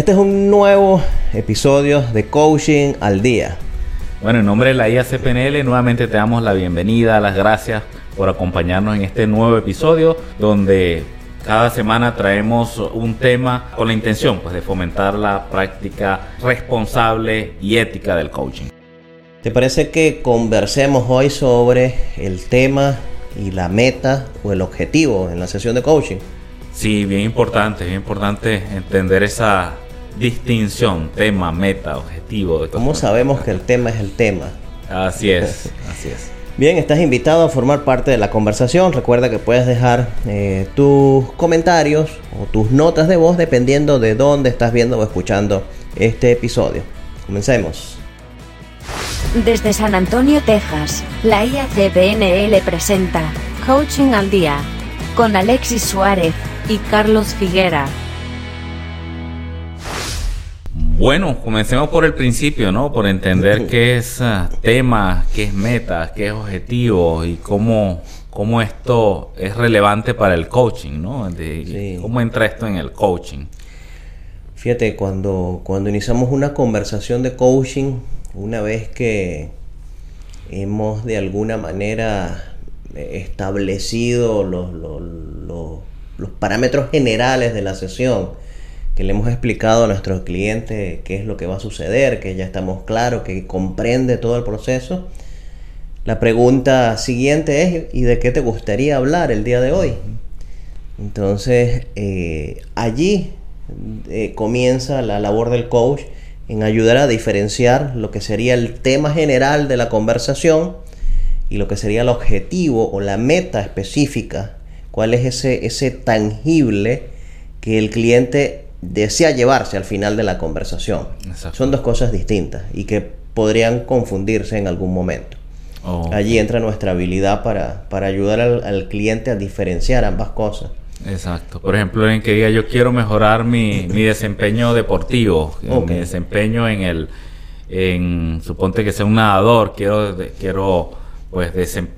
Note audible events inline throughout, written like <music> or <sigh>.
Este es un nuevo episodio de Coaching al Día. Bueno, en nombre de la IACPNL nuevamente te damos la bienvenida, las gracias por acompañarnos en este nuevo episodio donde cada semana traemos un tema con la intención pues, de fomentar la práctica responsable y ética del coaching. ¿Te parece que conversemos hoy sobre el tema y la meta o el objetivo en la sesión de coaching? Sí, bien importante, bien importante entender esa distinción, tema, meta, objetivo. ¿Cómo sabemos que el tema es el tema? Así es, <laughs> así es. Bien, estás invitado a formar parte de la conversación. Recuerda que puedes dejar eh, tus comentarios o tus notas de voz dependiendo de dónde estás viendo o escuchando este episodio. Comencemos. Desde San Antonio, Texas, la IACPNL presenta Coaching al Día con Alexis Suárez y Carlos Figuera. Bueno, comencemos por el principio, ¿no? Por entender qué es uh, tema, qué es meta, qué es objetivo y cómo, cómo esto es relevante para el coaching, ¿no? De, ¿Cómo entra esto en el coaching? Fíjate, cuando, cuando iniciamos una conversación de coaching, una vez que hemos de alguna manera establecido los, los, los, parámetros generales de la sesión, que le hemos explicado a nuestros clientes qué es lo que va a suceder, que ya estamos claros, que comprende todo el proceso. La pregunta siguiente es, ¿y de qué te gustaría hablar el día de hoy? Entonces, eh, allí eh, comienza la labor del coach en ayudar a diferenciar lo que sería el tema general de la conversación y lo que sería el objetivo o la meta específica, cuál es ese, ese tangible que el cliente desea llevarse al final de la conversación. Son dos cosas distintas y que podrían confundirse en algún momento. Allí entra nuestra habilidad para, para ayudar al, cliente a diferenciar ambas cosas. Exacto. Por ejemplo, en que diga yo quiero mejorar mi, mi desempeño deportivo, mi desempeño en el, en, suponte que sea un nadador, quiero, quiero pues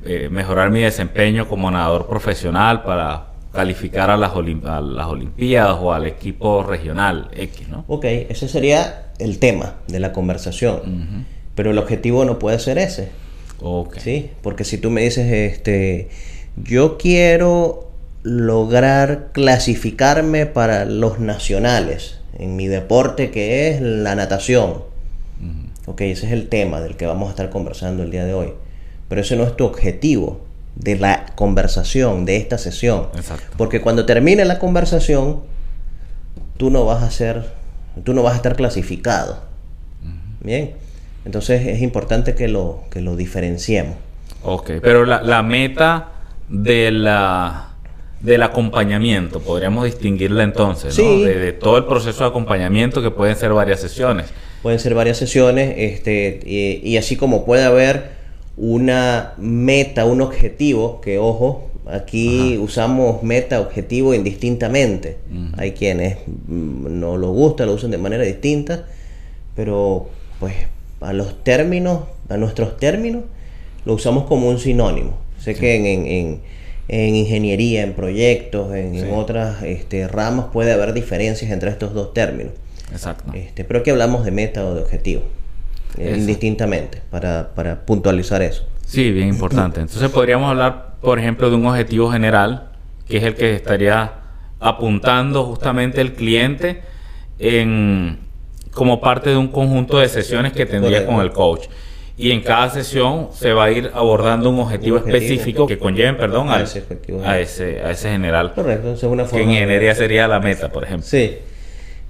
eh, mejorar mi desempeño como nadador profesional para calificar a las, las Olimpiadas o al equipo regional X, ¿no? Ok, ese sería el tema de la conversación. Pero el objetivo no puede ser ese. Ok. Sí, porque si tú me dices, este, yo quiero lograr clasificarme para los nacionales en mi deporte que es la natación. Ok, ese es el tema del que vamos a estar conversando el día de hoy. Pero ese no es tu objetivo de la conversación, de esta sesión. Porque cuando termine la conversación, tú no vas a ser, tú no vas a estar clasificado. Bien. Entonces es importante que lo, que lo diferenciemos. Ok, pero la, la meta de la del acompañamiento, podríamos distinguirla entonces, ¿no? De, todo el proceso de acompañamiento que pueden ser varias sesiones. Pueden ser varias sesiones, este, y, así como puede haber una meta, un objetivo, que ojo, aquí usamos meta, objetivo indistintamente. Hay quienes mm, no lo gusta, lo usan de manera distinta, pero pues a los términos, a nuestros términos, lo usamos como un sinónimo. Sé que en en ingeniería, en proyectos, en, otras este, ramas puede haber diferencias entre estos dos términos. Exacto. Este, pero aquí hablamos de meta o de objetivo, eh, indistintamente, para, puntualizar eso. Sí, bien importante. Entonces podríamos hablar, por ejemplo, de un objetivo general, que es el que estaría apuntando justamente el cliente en, como parte de un conjunto de sesiones que tendría con el coach y en cada sesión se va a ir abordando un objetivo, específico que conlleven, perdón, a, ese, a, ese, a ese general. Correcto, entonces una forma. Que en ingeniería sería la meta, por ejemplo. Sí.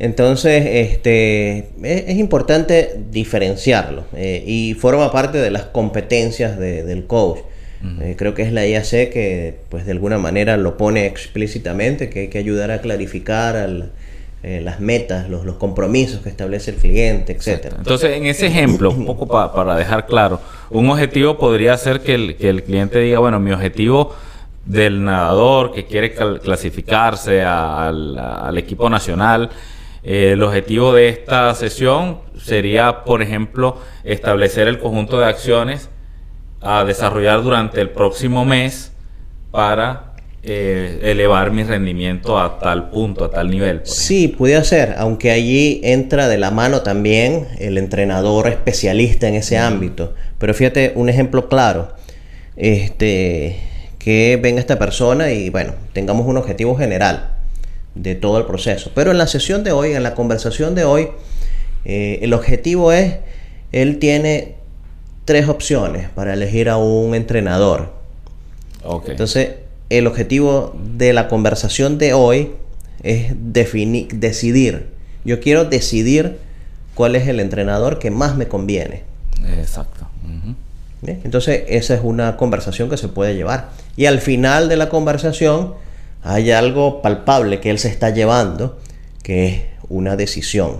Entonces, este, es, importante diferenciarlo eh, y forma parte de las competencias del coach. Eh, creo que es la IAC que, pues, de alguna manera lo pone explícitamente, que hay que ayudar a clarificar al, eh, las metas, los, los, compromisos que establece el cliente, etcétera. Entonces, en ese ejemplo, un poco para dejar claro, un objetivo podría ser que el, que el cliente diga, bueno, mi objetivo del nadador que quiere clasificarse al, equipo nacional, eh, el objetivo de esta sesión sería, por ejemplo, establecer el conjunto de acciones a desarrollar durante el próximo mes para eh, elevar mi rendimiento a tal punto, a tal nivel. Sí, puede ser, aunque allí entra de la mano también el entrenador especialista en ese ámbito. Pero fíjate, un ejemplo claro, este, que venga esta persona y bueno, tengamos un objetivo general de todo el proceso. Pero en la sesión de hoy, en la conversación de hoy, eh, el objetivo es, él tiene tres opciones para elegir a un entrenador. Entonces, el objetivo de la conversación de hoy es definir, decidir. Yo quiero decidir cuál es el entrenador que más me conviene. Exacto. Entonces, esa es una conversación que se puede llevar. Y al final de la conversación hay algo palpable que él se está llevando, que es una decisión.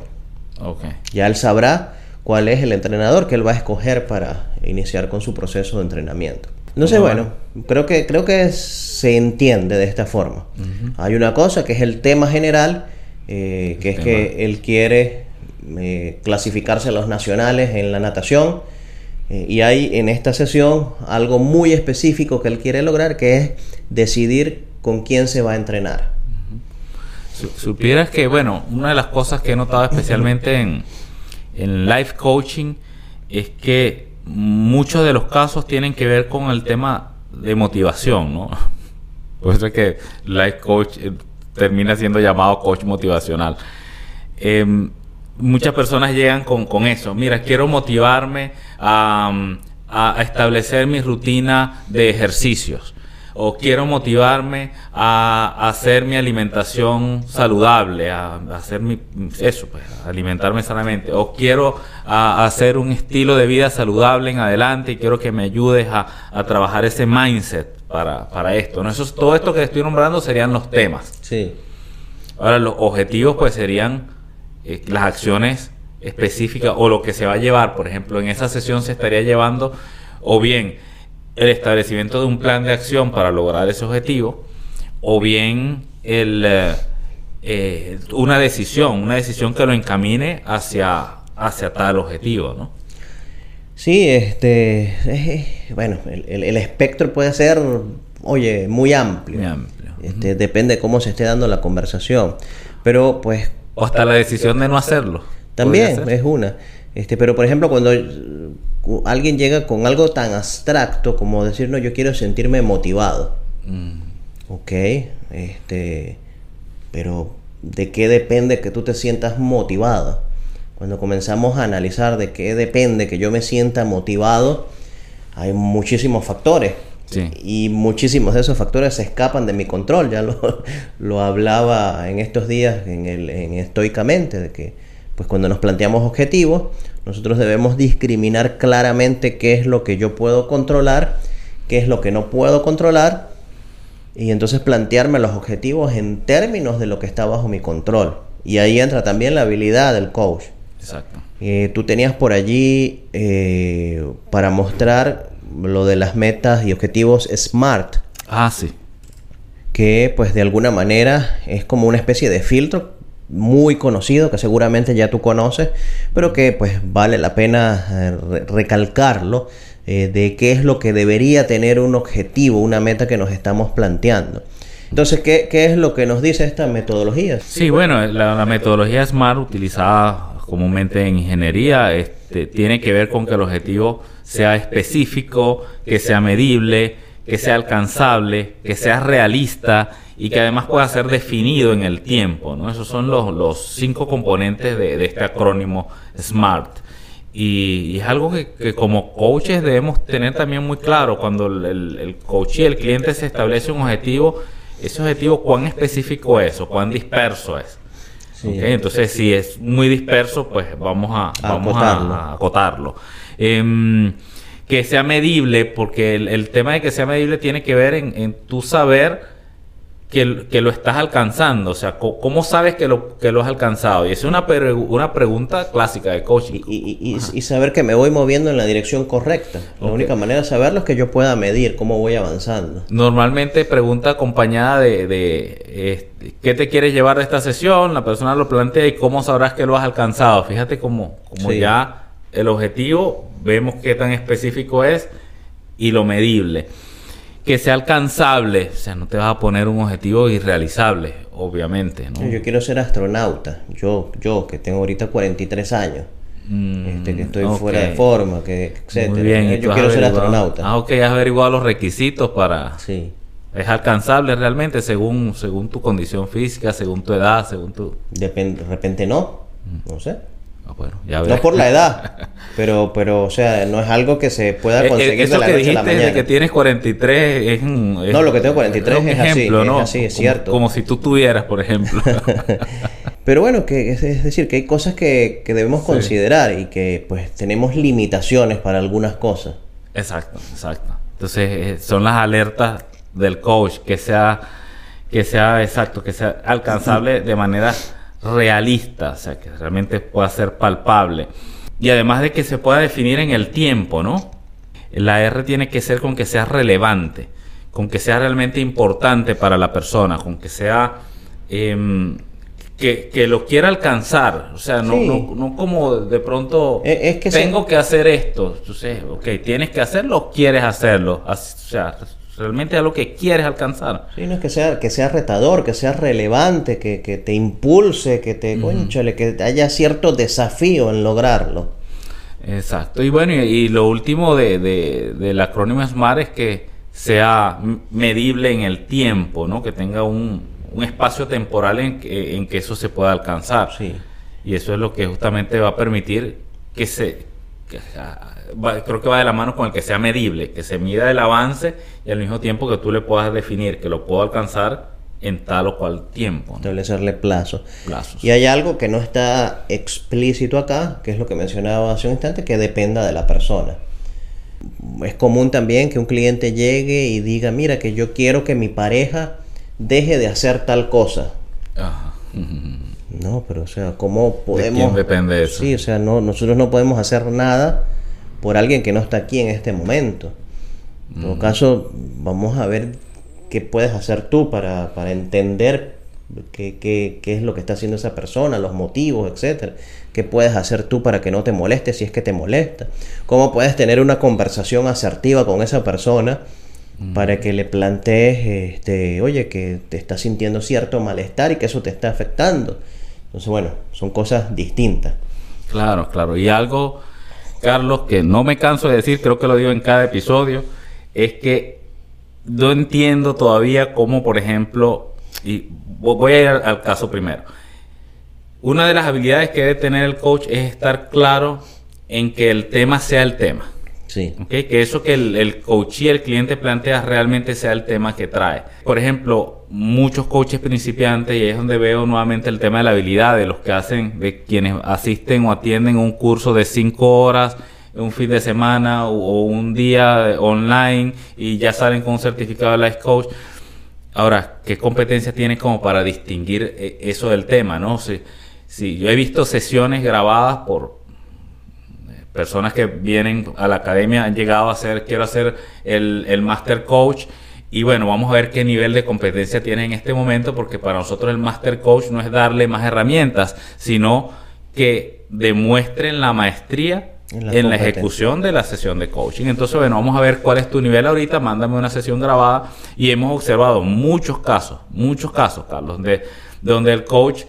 Ya él sabrá cuál es el entrenador que él va a escoger para iniciar con su proceso de entrenamiento. No sé, bueno, creo que, creo que se entiende de esta forma. Hay una cosa que es el tema general, eh, que es que él quiere eh, clasificarse a los nacionales en la natación. Eh, y hay en esta sesión algo muy específico que él quiere lograr, que es decidir con quién se va a entrenar. Supieras que, bueno, una de las cosas que he notado especialmente en, en life coaching es que muchos de los casos tienen que ver con el tema de motivación, ¿no? <laughs> Por eso es que Life Coach eh, termina siendo llamado coach motivacional. Em, muchas personas llegan con, eso. Mira, quiero motivarme a establecer mi rutina de ejercicios o quiero motivarme a, hacer mi alimentación saludable, a, hacer mi, eso, pues, alimentarme sanamente, o quiero hacer un estilo de vida saludable en adelante y quiero que me ayudes a, trabajar ese mindset para, para esto. ¿no? Eso, todo esto que estoy nombrando serían los temas. Sí. Ahora, los objetivos pues serían eh, las acciones específicas o lo que se va a llevar. Por ejemplo, en esa sesión se estaría llevando o bien el establecimiento de un plan de acción para lograr ese objetivo o bien el, eh, eh, una decisión, una decisión que lo encamine hacia, hacia tal objetivo, ¿no? Sí, este, bueno, el, espectro puede ser, oye, muy amplio. Muy amplio. Este, Depende de cómo se esté dando la conversación. Pero pues... O hasta la decisión de no hacerlo. También es una. Este, pero por ejemplo, cuando alguien llega con algo tan abstracto como decir, no, yo quiero sentirme motivado. Mm. Ok, este, pero ¿de qué depende que tú te sientas motivado? Cuando comenzamos a analizar de qué depende que yo me sienta motivado, hay muchísimos factores. Y muchísimos de esos factores se escapan de mi control. Ya lo, <laughs> lo hablaba en estos días en, el, en estoicamente, de que pues cuando nos planteamos objetivos, nosotros debemos discriminar claramente qué es lo que yo puedo controlar, qué es lo que no puedo controlar, y entonces plantearme los objetivos en términos de lo que está bajo mi control. Y ahí entra también la habilidad del coach. Exacto. Eh, tú tenías por allí eh, para mostrar lo de las metas y objetivos SMART. Ah, sí. Que pues de alguna manera es como una especie de filtro muy conocido que seguramente ya tú conoces, pero que pues vale la pena eh, recalcarlo eh, de qué es lo que debería tener un objetivo, una meta que nos estamos planteando. Entonces, ¿qué, es lo que nos dice esta metodología? Sí, bueno, la, metodología SMART utilizada comúnmente en ingeniería este, tiene que ver con que el objetivo sea específico, que sea medible, que sea alcanzable, que sea realista y que además pueda ser definido en el tiempo. ¿no? Esos son los, los cinco componentes de, este acrónimo SMART. Y, es algo que, como coaches debemos tener también muy claro cuando el, el, coach y el cliente se establece un objetivo, ese objetivo cuán específico es o cuán disperso es. Entonces, si es muy disperso, pues vamos a, vamos a acotarlo. Em, que sea medible, porque el, tema de que sea medible tiene que ver en, en tu saber que, que, lo estás alcanzando? O sea, ¿cómo sabes que lo, que lo has alcanzado? Y es una, una pregunta clásica de coaching. Y, y, saber que me voy moviendo en la dirección correcta. La única manera de saberlo es que yo pueda medir cómo voy avanzando. Normalmente pregunta acompañada de, de este, qué te quieres llevar de esta sesión, la persona lo plantea y cómo sabrás que lo has alcanzado. Fíjate cómo, cómo ya el objetivo, vemos qué tan específico es y lo medible. Que sea alcanzable. O sea, no te vas a poner un objetivo irrealizable, obviamente. ¿no? Yo quiero ser astronauta. Yo, yo que tengo ahorita 43 años. Mm, este, que estoy fuera de forma, que etcétera. Muy bien, Yo quiero ser astronauta. Ah, ok, has averiguado los requisitos para... Sí. Es alcanzable realmente según, según tu condición física, según tu edad, según tu... Depen- de repente no. No sé. Ah, bueno, ya No por la edad. <laughs> Pero, pero, o sea, no es algo que se pueda Eh, eh, conseguir Eso de la que noche a la dijiste de mañana. que tienes 43 es un... es- No, lo que tengo 43 un es así, ejemplo, es ¿no? así, es Como- cierto. Como si tú tuvieras, por ejemplo. <laughs> Pero bueno, que es, es decir, que hay cosas que, que debemos considerar y que pues tenemos limitaciones para algunas cosas. Exacto, exacto. Entonces, eh, son las alertas del coach, que sea, que sea exacto, que sea alcanzable de manera realista, o sea, que realmente pueda ser palpable. Y además de que se pueda definir en el tiempo, ¿no? La R tiene que ser con que sea relevante, con que sea realmente importante para la persona, con que sea... em, que, que lo quiera alcanzar, o sea, no, Sí. no, no como de pronto es que se- tengo que hacer esto. Entonces, ok, tienes que hacerlo, quieres hacerlo. O sea, realmente es lo que quieres alcanzar. Sí, no es que sea, que sea retador, que sea relevante, que, que te impulse, que te, cónchale, que haya cierto desafío en lograrlo. Exacto. Y bueno, y, y lo último de, de- del acrónimo SMART es que sea medible en el tiempo, ¿no? Que tenga un, un espacio temporal en que, en que eso se pueda alcanzar. Sí. Y eso es lo que justamente va a permitir que se... que, va- creo que va de la mano con el que sea medible, que se mida el avance y al mismo tiempo que tú le puedas definir que lo puedo alcanzar en tal o cual tiempo. ¿no? Establecerle plazo. Plazos. Y hay algo que no está explícito acá, que es lo que mencionaba hace un instante, que dependa de la persona. Es común también que un cliente llegue y diga, mira, que yo quiero que mi pareja deje de hacer tal cosa. Ajá. <laughs> No, pero o sea, ¿cómo podemos... quién depende eso? Sí, o sea, no, nosotros no podemos hacer nada por alguien que no está aquí en este momento. En Mm. todo caso, vamos a ver qué puedes hacer tú para, para entender qué, qué- qué es lo que está haciendo esa persona, los motivos, etcétera. ¿Qué puedes hacer tú para que no te moleste si es que te molesta? ¿Cómo puedes tener una conversación asertiva con esa persona para que le plantees, este, oye, que te estás sintiendo cierto malestar y que eso te está afectando? Entonces, bueno, son cosas distintas. Claro, claro. Y algo, Carlos, que no me canso de decir, creo que lo digo en cada episodio, es que no entiendo todavía cómo, por ejemplo, y vo- voy a ir al, al caso primero. Una de las habilidades que debe tener el coach es estar claro en que el tema sea el tema. Sí. ¿ok? Que eso que el, el coach y el cliente plantea realmente sea el tema que trae. Por ejemplo, muchos coaches principiantes, y es donde veo nuevamente el tema de la habilidad, de los que hacen, de quienes asisten o atienden un curso de cinco horas, un fin de semana o, o un día online y ya salen con un certificado de Life Coach. Ahora, ¿qué competencia tienes como para distinguir eh, eso del tema, no? Si, si yo he visto sesiones grabadas por personas que vienen a la academia han llegado a hacer, quiero hacer el, el Master Coach. Y bueno, vamos a ver qué nivel de competencia tiene en este momento, porque para nosotros el Master Coach no es darle más herramientas, sino que demuestren la maestría En en la ejecución de la sesión de coaching. Entonces, bueno, vamos a ver cuál es tu nivel ahorita, mándame una sesión grabada y hemos observado muchos casos, muchos casos, Carlos, de, donde el coach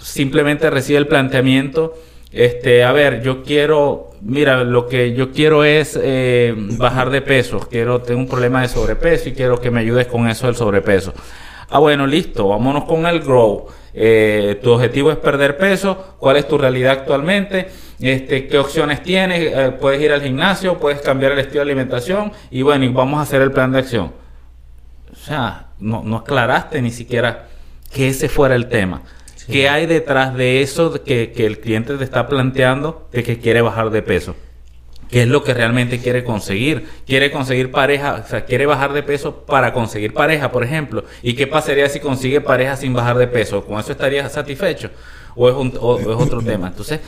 simplemente recibe el planteamiento, este, a ver, yo quiero, mira, lo que yo quiero es eh, bajar de peso, quiero, tengo un problema de sobrepeso y quiero que me ayudes con eso del sobrepeso. Ah, bueno, listo, vámonos con el grow. Eh, tu objetivo es perder peso, ¿cuál es tu realidad actualmente? Este, ¿Qué opciones tienes? Eh, puedes ir al gimnasio, puedes cambiar el estilo de alimentación y bueno, y vamos a hacer el plan de acción. O sea, no, no aclaraste ni siquiera que ese fuera el tema. ¿Qué hay detrás de eso que, que el cliente te está planteando de que quiere bajar de peso? ¿Qué es lo que realmente quiere conseguir? ¿Quiere conseguir pareja? O sea, quiere bajar de peso para conseguir pareja, por ejemplo. ¿Y qué pasaría si consigue pareja sin bajar de peso? ¿Con eso estaría satisfecho? ¿O es, un- o- o es otro <coughs> tema? Entonces,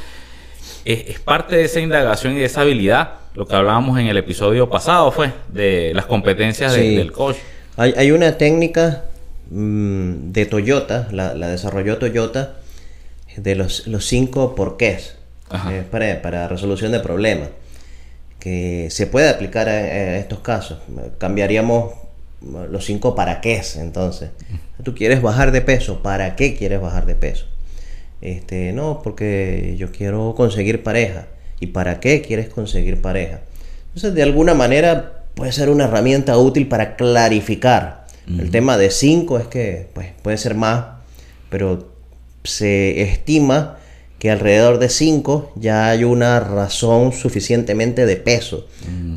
es, es parte de esa indagación y de esa habilidad, lo que hablábamos en el episodio pasado fue, de las competencias de- Sí. del coach. Hay, hay una técnica mm, de Toyota, la, la desarrolló Toyota, de los, los cinco porqués eh, para, para resolución de problemas. que se puede aplicar a, estos casos. Cambiaríamos los cinco para qué es entonces. Tú quieres bajar de peso, ¿para qué quieres bajar de peso? Este, no, porque yo quiero conseguir pareja. ¿Y para qué quieres conseguir pareja? Entonces, de alguna manera puede ser una herramienta útil para clarificar. El tema de 5 es que pues, puede ser más, pero se estima que alrededor de 5 ya hay una razón suficientemente de peso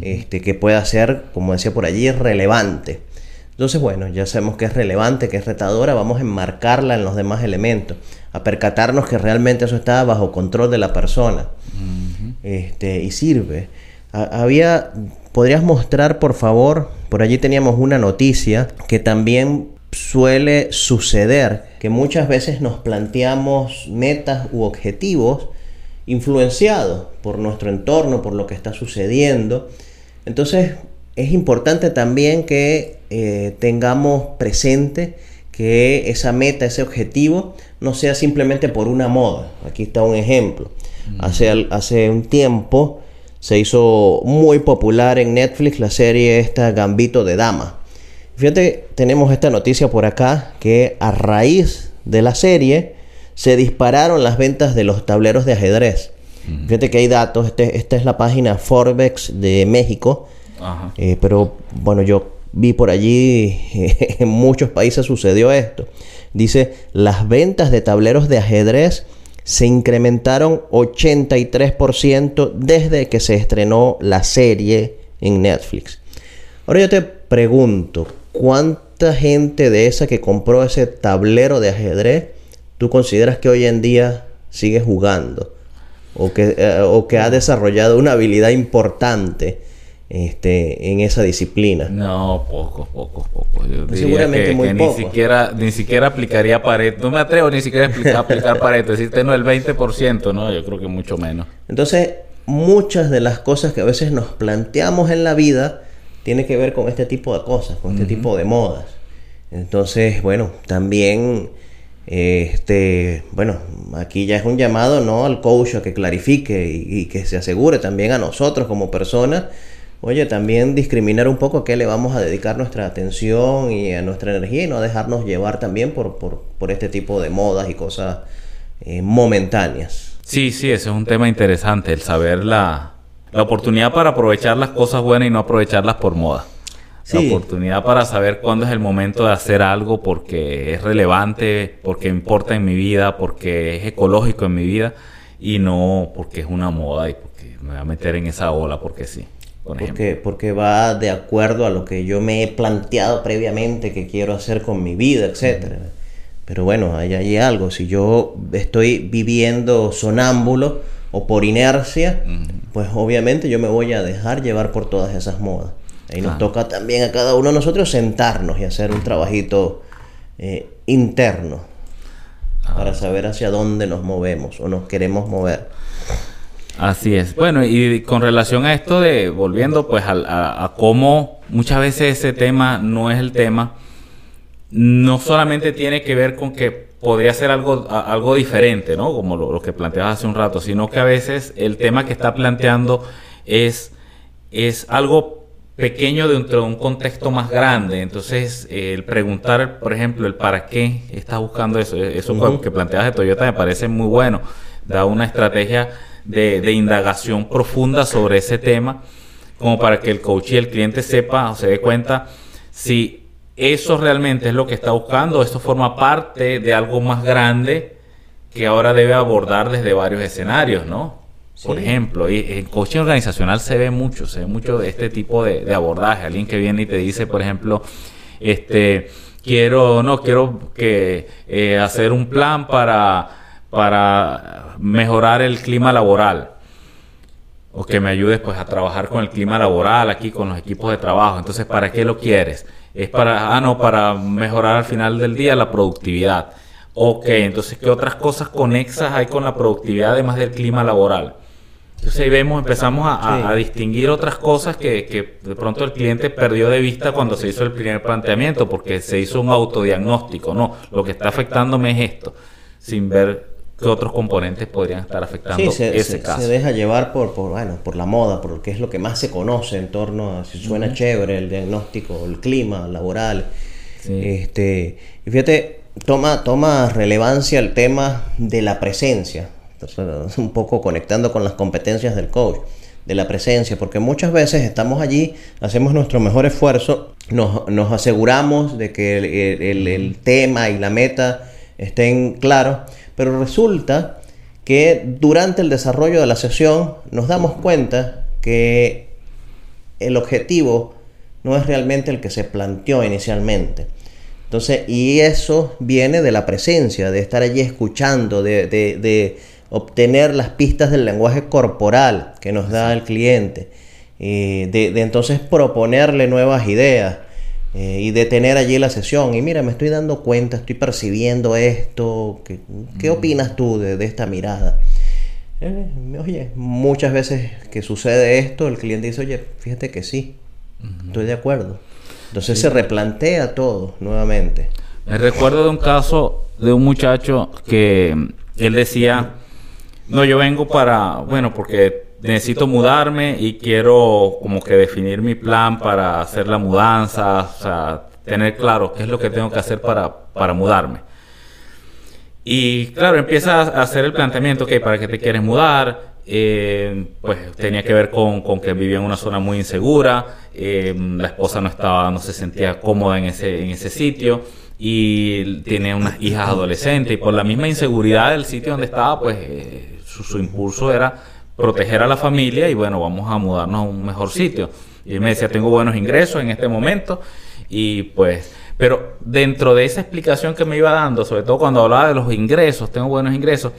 este, que pueda ser, como decía por allí, relevante. Entonces, bueno, ya sabemos que es relevante, que es retadora, vamos a enmarcarla en los demás elementos, a percatarnos que realmente eso está bajo control de la persona este, y sirve. Había, podrías mostrar, por favor, por allí teníamos una noticia que también suele suceder, que muchas veces nos planteamos metas u objetivos influenciados por nuestro entorno, por lo que está sucediendo. Entonces, es importante también que eh, tengamos presente que esa meta, ese objetivo, no sea simplemente por una moda. Aquí está un ejemplo. Hace, hace un tiempo se hizo muy popular en Netflix la serie esta Gambito de Dama. Fíjate, tenemos esta noticia por acá que a raíz de la serie se dispararon las ventas de los tableros de ajedrez. Fíjate que hay datos, este, esta es la página Forbes de México, eh, pero bueno, yo vi por allí, <laughs> en muchos países sucedió esto. Dice, las ventas de tableros de ajedrez se incrementaron 83% desde que se estrenó la serie en Netflix. Ahora yo te pregunto, ¿cuánta gente de esa que compró ese tablero de ajedrez tú consideras que hoy en día sigue jugando? O que, eh, o que ha desarrollado una habilidad importante este, en esa disciplina. No, poco, poco, poco. seguramente muy poco. Ni siquiera, ni siquiera aplicaría Pareto. No me atrevo ni siquiera a aplicar, Pareto. Decirte no el 20%, no, yo creo que mucho menos. Entonces, muchas de las cosas que a veces nos planteamos en la vida tiene que ver con este tipo de cosas, con este tipo de modas. Entonces, bueno, también este, bueno, aquí ya es un llamado no al coach a que clarifique y que se asegure también a nosotros como personas oye, también discriminar un poco a qué le vamos a dedicar nuestra atención y a nuestra energía y no dejarnos llevar también por, por, este tipo de modas y cosas eh, momentáneas. Sí, sí, ese es un tema interesante, el saber la, la oportunidad para aprovechar las cosas buenas y no aprovecharlas por moda. La oportunidad para saber cuándo es el momento de hacer algo porque es relevante, porque importa en mi vida, porque es ecológico en mi vida y no porque es una moda y porque me voy a meter en esa ola porque sí porque, porque va de acuerdo a lo que yo me he planteado previamente que quiero hacer con mi vida, etcétera. Pero bueno, ahí hay algo. Si yo estoy viviendo sonámbulo o por inercia, pues obviamente yo me voy a dejar llevar por todas esas modas. Ahí nos toca también a cada uno de nosotros sentarnos y hacer un trabajito eh, interno para saber hacia dónde nos movemos o nos queremos mover. Así es. Bueno, y con relación a esto de, volviendo pues a, cómo muchas veces ese tema no es el tema, no solamente tiene que ver con que podría ser algo, algo diferente, ¿no? Como lo, que planteabas hace un rato, sino que a veces el tema que está planteando es, es algo pequeño dentro de un contexto más grande. Entonces, el preguntar, por ejemplo, el para qué estás buscando eso, eso que planteas de Toyota me parece muy bueno. Da una estrategia de, indagación profunda sobre ese tema, como para que el coach y el cliente sepa o se dé cuenta si eso realmente es lo que está buscando, esto forma parte de algo más grande que ahora debe abordar desde varios escenarios, ¿no? Por ejemplo, y en coaching organizacional se ve mucho, se ve mucho de este tipo de, abordaje. Alguien que viene y te dice, por ejemplo, este, quiero, no, quiero que eh, hacer un plan para para mejorar el clima laboral o que me ayudes pues a trabajar con el clima laboral aquí con los equipos de trabajo. Entonces, ¿para qué lo quieres? Es para, ah, no, para mejorar al final del día la productividad. Ok, entonces, ¿qué otras cosas conexas hay con la productividad además del clima laboral? Entonces ahí vemos, empezamos a, distinguir otras cosas que, que, de pronto el cliente perdió de vista cuando se hizo el primer planteamiento, porque se hizo un autodiagnóstico, no, lo que está afectándome es esto, sin ver qué otros componentes podrían estar afectando se, ese caso. Se deja llevar por, por, bueno, por la moda, por que es lo que más se conoce en torno a si suena chévere el diagnóstico, el clima laboral. Este, y fíjate, toma, toma relevancia el tema de la presencia, un poco conectando con las competencias del coach, de la presencia, porque muchas veces estamos allí, hacemos nuestro mejor esfuerzo, nos, nos aseguramos de que el, el tema y la meta estén claros, pero resulta que durante el desarrollo de la sesión nos damos cuenta que el objetivo no es realmente el que se planteó inicialmente. Entonces, y eso viene de la presencia, de estar allí escuchando, de, obtener las pistas del lenguaje corporal que nos da el cliente, de, de entonces proponerle nuevas ideas. Eh, y detener allí la sesión. Y mira, me estoy dando cuenta, estoy percibiendo esto. ¿Qué, qué mm. opinas tú de, esta mirada? Eh, oye, muchas veces que sucede esto, el cliente dice, oye, fíjate que sí, estoy de acuerdo. Entonces se replantea todo nuevamente. Me recuerdo de un caso de un muchacho que él decía, no, yo vengo para, bueno, porque necesito mudarme y quiero como que definir mi plan para hacer la mudanza, o sea, tener claro qué es lo que tengo que hacer para, para mudarme. Y claro, empieza a hacer el planteamiento, que ¿para qué te quieres mudar? Eh, pues tenía que ver con, con, que vivía en una zona muy insegura, eh, la esposa no estaba, no se sentía cómoda en ese, en ese sitio y tiene unas hijas adolescentes y por la misma inseguridad del sitio donde estaba, pues eh, su, su impulso era proteger a la familia y bueno, vamos a mudarnos a un mejor sitio. Y él me decía, tengo buenos ingresos en este momento y pues, pero dentro de esa explicación que me iba dando, sobre todo cuando hablaba de los ingresos, tengo buenos ingresos,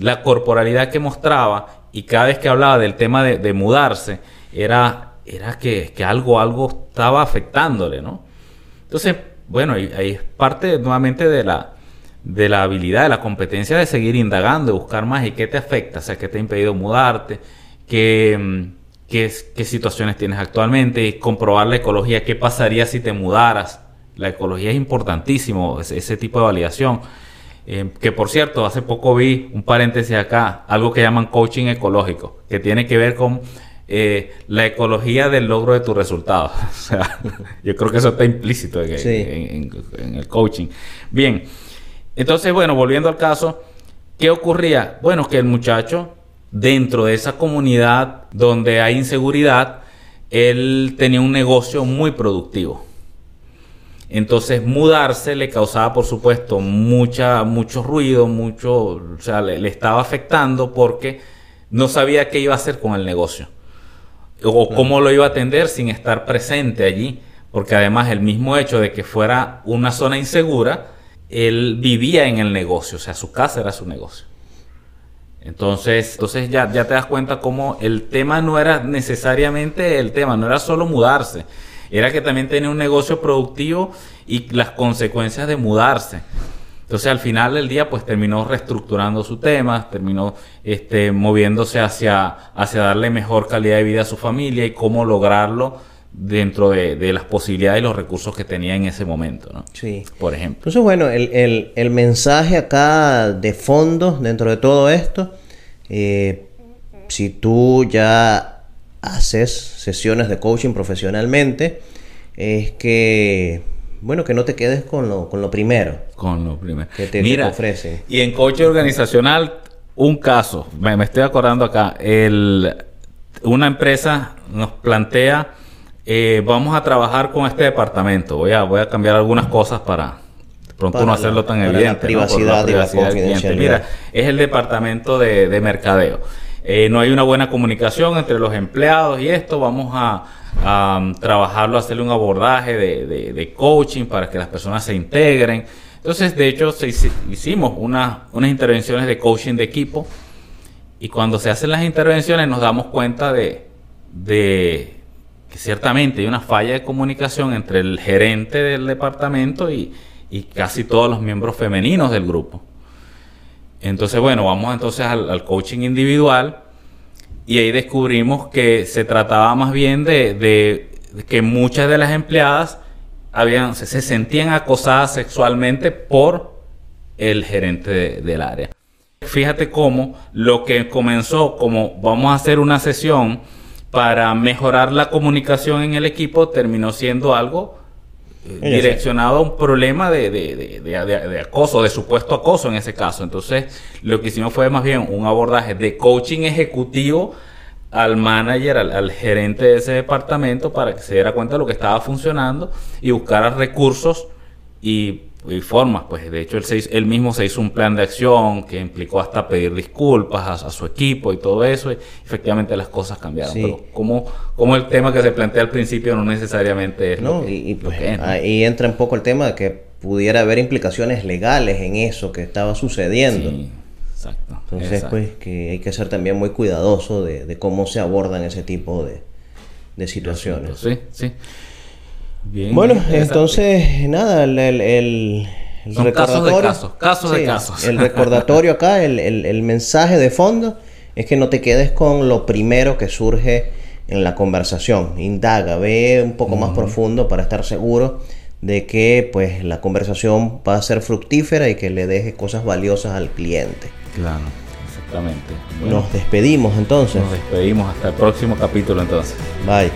la corporalidad que mostraba y cada vez que hablaba del tema de, mudarse, era, era que, que, algo, algo estaba afectándole, ¿no? Entonces, bueno, ahí, ahí es parte nuevamente de la, de la habilidad, de la competencia de seguir indagando, de buscar más y qué te afecta, o sea, qué te ha impedido mudarte, qué, mm, qué, qué situaciones tienes actualmente, y comprobar la ecología, qué pasaría si te mudaras. La ecología es importantísimo, ese, tipo de validación. Eh, que por cierto, hace poco vi un paréntesis acá, algo que llaman coaching ecológico, que tiene que ver con eh, la ecología del logro de tus resultados. <laughs> o sea, <laughs> yo creo que eso está implícito en, en el coaching. Bien. Entonces, bueno, volviendo al caso, ¿qué ocurría? Bueno, que el muchacho, dentro de esa comunidad donde hay inseguridad, él tenía un negocio muy productivo. Entonces mudarse le causaba, por supuesto, mucha, mucho ruido, mucho, o sea, le, estaba afectando porque no sabía qué iba a hacer con el negocio o cómo lo iba a atender sin estar presente allí, porque además el mismo hecho de que fuera una zona insegura él vivía en el negocio, o sea, su casa era su negocio. Entonces, entonces ya, ya te das cuenta cómo el tema no era necesariamente el tema, no era solo mudarse, era que también tenía un negocio productivo y las consecuencias de mudarse. Entonces al final del día pues terminó reestructurando su tema, terminó este, moviéndose hacia, hacia darle mejor calidad de vida a su familia y cómo lograrlo dentro de, las posibilidades y los recursos que tenía en ese momento, ¿no? Sí. Por ejemplo. Entonces, bueno, el, mensaje acá de fondo dentro de todo esto, eh, si tú ya haces sesiones de coaching profesionalmente, es que, bueno, que no te quedes con lo, con lo primero. Con lo primero. Que te, Mira, ofrecen. Y en coaching organizacional, un caso, me, me estoy acordando acá, el, una empresa nos plantea eh, vamos a trabajar con este departamento. Voy a, voy a cambiar algunas cosas para pronto no hacerlo tan evidente. La privacidad, Mira, es el departamento de, mercadeo. Eh, no hay una buena comunicación entre los empleados y esto. Vamos a, um, trabajarlo, hacerle un abordaje de, coaching para que las personas se integren. Entonces, de hecho, se, hicimos unas intervenciones de coaching de equipo y cuando se hacen las intervenciones nos damos cuenta de, de ciertamente hay una falla de comunicación entre el gerente del departamento y, casi todos los miembros femeninos del grupo. Entonces, bueno, vamos entonces al, coaching individual y ahí descubrimos que se trataba más bien de, que muchas de las empleadas habían, se, sentían acosadas sexualmente por el gerente del área. Fíjate cómo lo que comenzó como vamos a hacer una sesión para mejorar la comunicación en el equipo terminó siendo algo eh, direccionado a un problema de, de, de, acoso, de supuesto acoso en ese caso. Entonces, lo que hicimos fue más bien un abordaje de coaching ejecutivo al manager, al, gerente de ese departamento para que se diera cuenta de lo que estaba funcionando y buscara recursos y, formas. Pues de hecho él, él, mismo se hizo un plan de acción que implicó hasta pedir disculpas a, su equipo y todo eso. Y efectivamente las cosas cambiaron. Pero como, como el tema que se plantea al principio no necesariamente es... No, y, pues, ahí entra un poco el tema de que pudiera haber implicaciones legales en eso que estaba sucediendo. Sí. Exacto. Entonces, pues que hay que ser también muy cuidadoso de, cómo se abordan ese tipo de, situaciones. Sí, sí. Bien, bueno, entonces, nada, el, el, recordatorio. Casos de casos, de casos. El recordatorio acá, el, mensaje de fondo es que no te quedes con lo primero que surge en la conversación. Indaga, ve un poco más profundo para estar seguro de que pues la conversación va a ser fructífera y que le deje cosas valiosas al cliente. Claro, exactamente. nos despedimos entonces. Nos despedimos hasta el próximo capítulo entonces. Bye.